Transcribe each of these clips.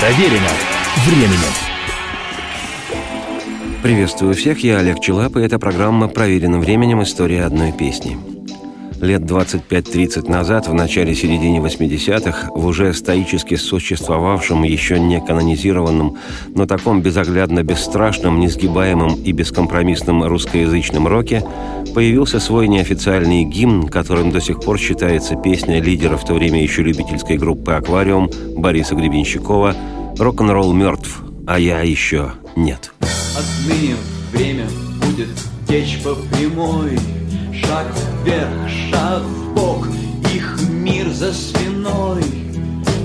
Проверено временем. Приветствую всех, я Олег Челап, и это программа «Проверенным временем. История одной песни». Лет 25-30 назад, в начале-середине 80-х, в уже стоически существовавшем, еще не канонизированном, но таком безоглядно бесстрашном, несгибаемом и бескомпромиссном русскоязычном роке появился свой неофициальный гимн, которым до сих пор считается песня лидера в то время еще любительской группы «Аквариум» Бориса Гребенщикова «Рок-н-ролл мертв, а я еще нет». Отныне время будет течь по прямой Шаг вверх, шаг в бок, их мир за спиной.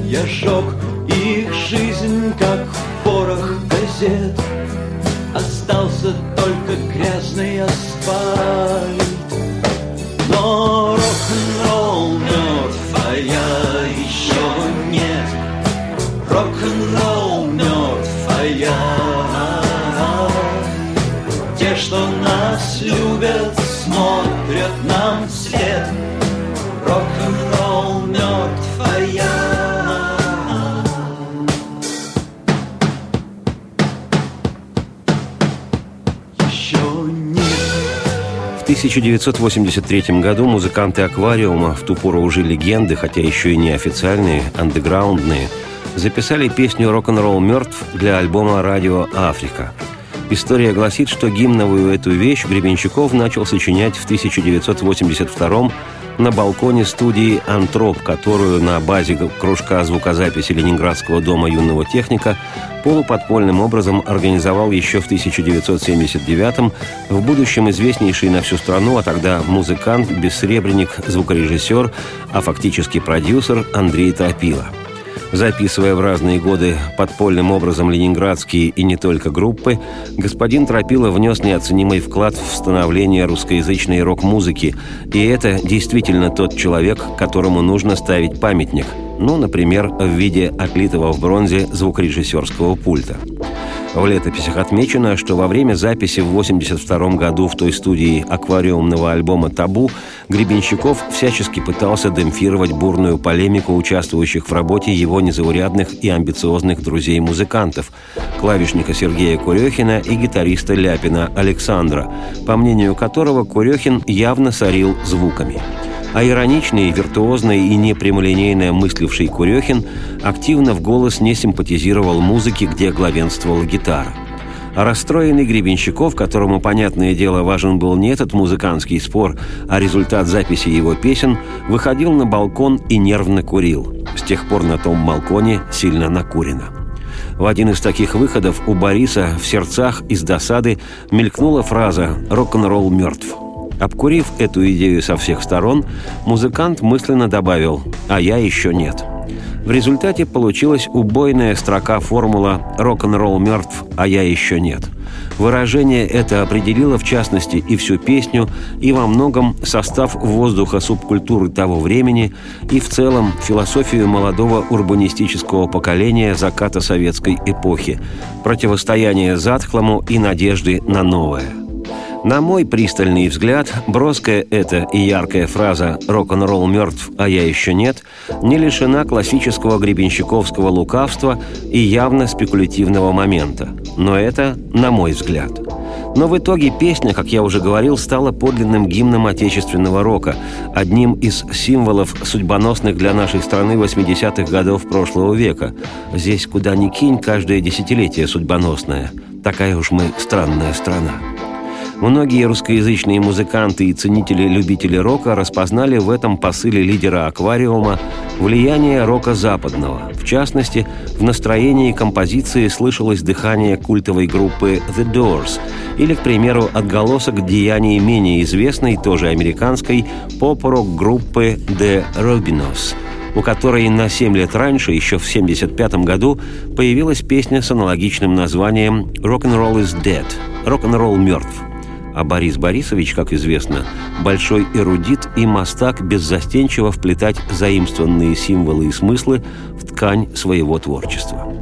Я жег их жизнь, как порох газет. Остался только грязный асфальт. Но рок-н-ролл мертв, а я еще Еще нет. В 1983 году музыканты «Аквариума», в ту пору уже легенды, хотя еще и неофициальные, андеграундные, записали песню «Рок-н-ролл мертв» для альбома «Радио Африка». История гласит, что гимновую эту вещь Гребенщиков начал сочинять в 1982 на балконе студии «Антроп», которую на базе кружка звукозаписи Ленинградского дома юного техника полуподпольным образом организовал еще в 1979-м в будущем известнейший на всю страну, а тогда музыкант, бессребренник, звукорежиссер, а фактически продюсер Андрей Тропила – Записывая в разные годы подпольным образом ленинградские и не только группы, господин Тропила внес неоценимый вклад в становление русскоязычной рок-музыки, и это действительно тот человек, которому нужно ставить памятник, ну, например, в виде отлитого в бронзе звукорежиссерского пульта. В летописях отмечено, что во время записи в 1982 году в той студии аквариумного альбома «Табу» Гребенщиков всячески пытался демпфировать бурную полемику участвующих в работе его незаурядных и амбициозных друзей-музыкантов – клавишника Сергея Курехина и гитариста Ляпина Александра, по мнению которого Курехин явно сорил звуками – а ироничный, виртуозный и непрямолинейно мысливший Курехин активно в голос не симпатизировал музыке, где главенствовала гитара. А расстроенный Гребенщиков, которому, понятное дело, важен был не этот музыкантский спор, а результат записи его песен, выходил на балкон и нервно курил. С тех пор на том балконе сильно накурено. В один из таких выходов у Бориса в сердцах из досады мелькнула фраза «Рок-н-ролл мертв». Обкурив эту идею со всех сторон, музыкант мысленно добавил «А я еще нет». В результате получилась убойная строка формула «Рок-н-ролл мертв, а я еще нет». Выражение это определило, в частности, и всю песню, и во многом состав воздуха субкультуры того времени, и в целом философию молодого урбанистического поколения заката советской эпохи, противостояние затхлому и надежды на новое – на мой пристальный взгляд, броская эта и яркая фраза «рок-н-ролл мертв, а я еще нет» не лишена классического гребенщиковского лукавства и явно спекулятивного момента. Но это на мой взгляд. Но в итоге песня, как я уже говорил, стала подлинным гимном отечественного рока, одним из символов судьбоносных для нашей страны 80-х годов прошлого века. Здесь куда ни кинь, каждое десятилетие судьбоносное. Такая уж мы странная страна. Многие русскоязычные музыканты и ценители-любители рока распознали в этом посыле лидера «Аквариума» влияние рока западного. В частности, в настроении композиции слышалось дыхание культовой группы «The Doors» или, к примеру, отголосок деяний менее известной, тоже американской, поп-рок группы «The Robinos», у которой на 7 лет раньше, еще в 1975 году, появилась песня с аналогичным названием «Rock'n'Roll is Dead» – «Рок-н-ролл мертв». А Борис Борисович, как известно, большой эрудит и мастак беззастенчиво вплетать заимствованные символы и смыслы в ткань своего творчества.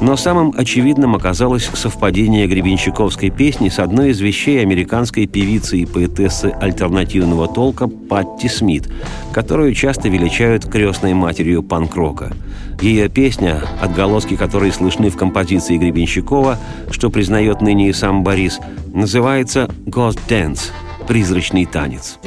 Но самым очевидным оказалось совпадение гребенщиковской песни с одной из вещей американской певицы и поэтессы альтернативного толка Патти Смит, которую часто величают крестной матерью панк-рока. Ее песня, отголоски которой слышны в композиции Гребенщикова, что признает ныне и сам Борис, называется «Ghost Dance» — «Призрачный танец».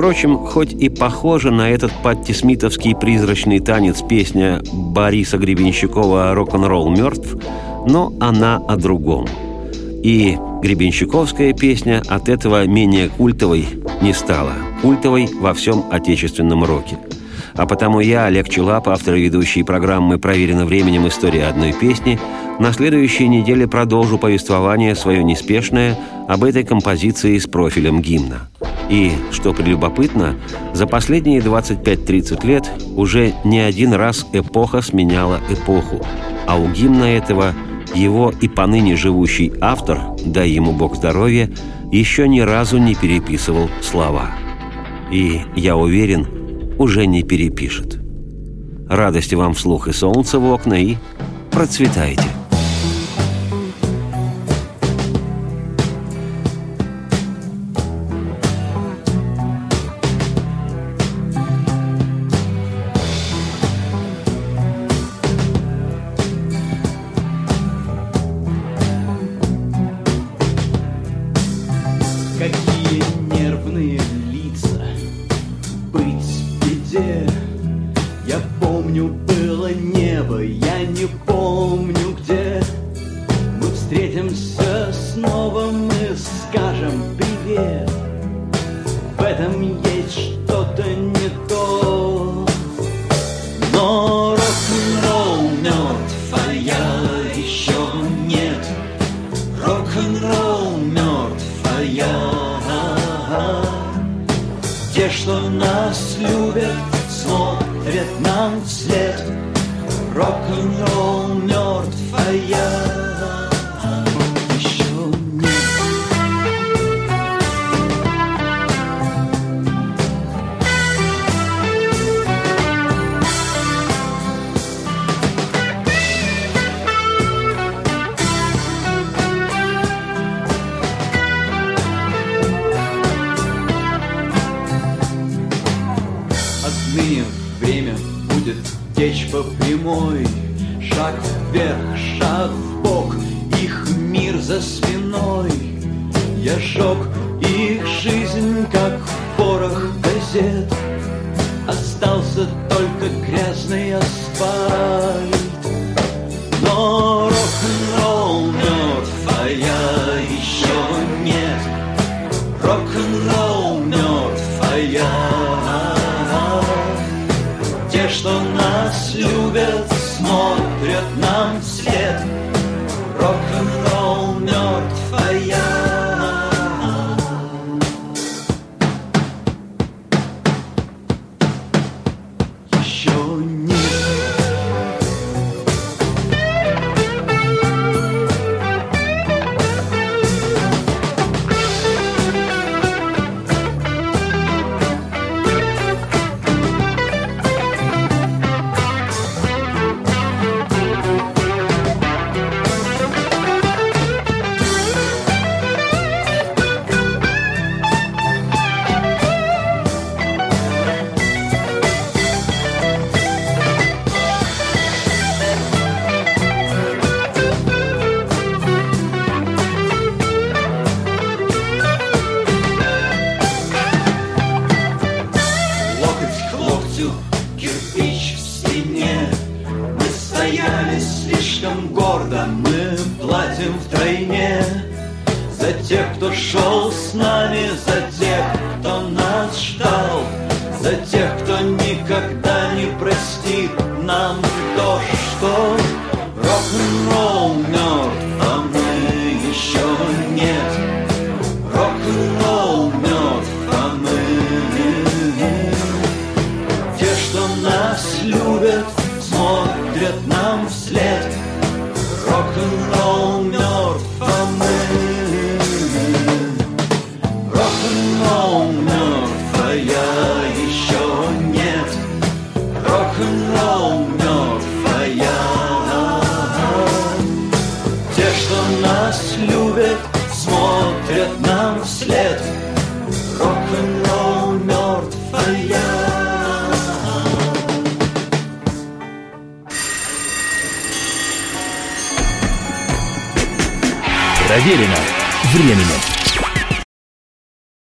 Впрочем, хоть и похожа на этот паттисмитовский призрачный танец песня Бориса Гребенщикова «Рок-н-ролл мертв», но она о другом. И Гребенщиковская песня от этого менее культовой не стала. Культовой во всем отечественном роке. А потому я, Олег Челап, автор и ведущий программы «Проверено временем. История одной песни», на следующей неделе продолжу повествование свое неспешное об этой композиции с профилем гимна. И, что прелюбопытно, за последние 25-30 лет уже не один раз эпоха сменяла эпоху, а у гимна этого его и поныне живущий автор, дай ему Бог здоровья, еще ни разу не переписывал слова. И, я уверен, уже не перепишет. Радости вам вслух и солнца в окна, и процветайте! темноте Я помню, было небо, я не помню где. Мы встретимся снова, мы скажем привет. В этом я огнем мертвая. отныне время будет Течь по прямой, шаг вверх, шаг в бок, Их мир за спиной. Я жег их жизнь, как порох газет, Остался только грязный асфальт. За тех, кто нас ждал За тех, кто никогда не простит нам то, что Рок-н-ролл мертв, а мы еще нет. Рок-н-ролл мертв, а мы Те, что нас любят, смотрят нам вслед. Рок-н-ролл что нас любят, смотрят нам вслед Рок-н-ролл мертв, а я Проверено временем.